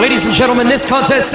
Ladies and gentlemen, this contest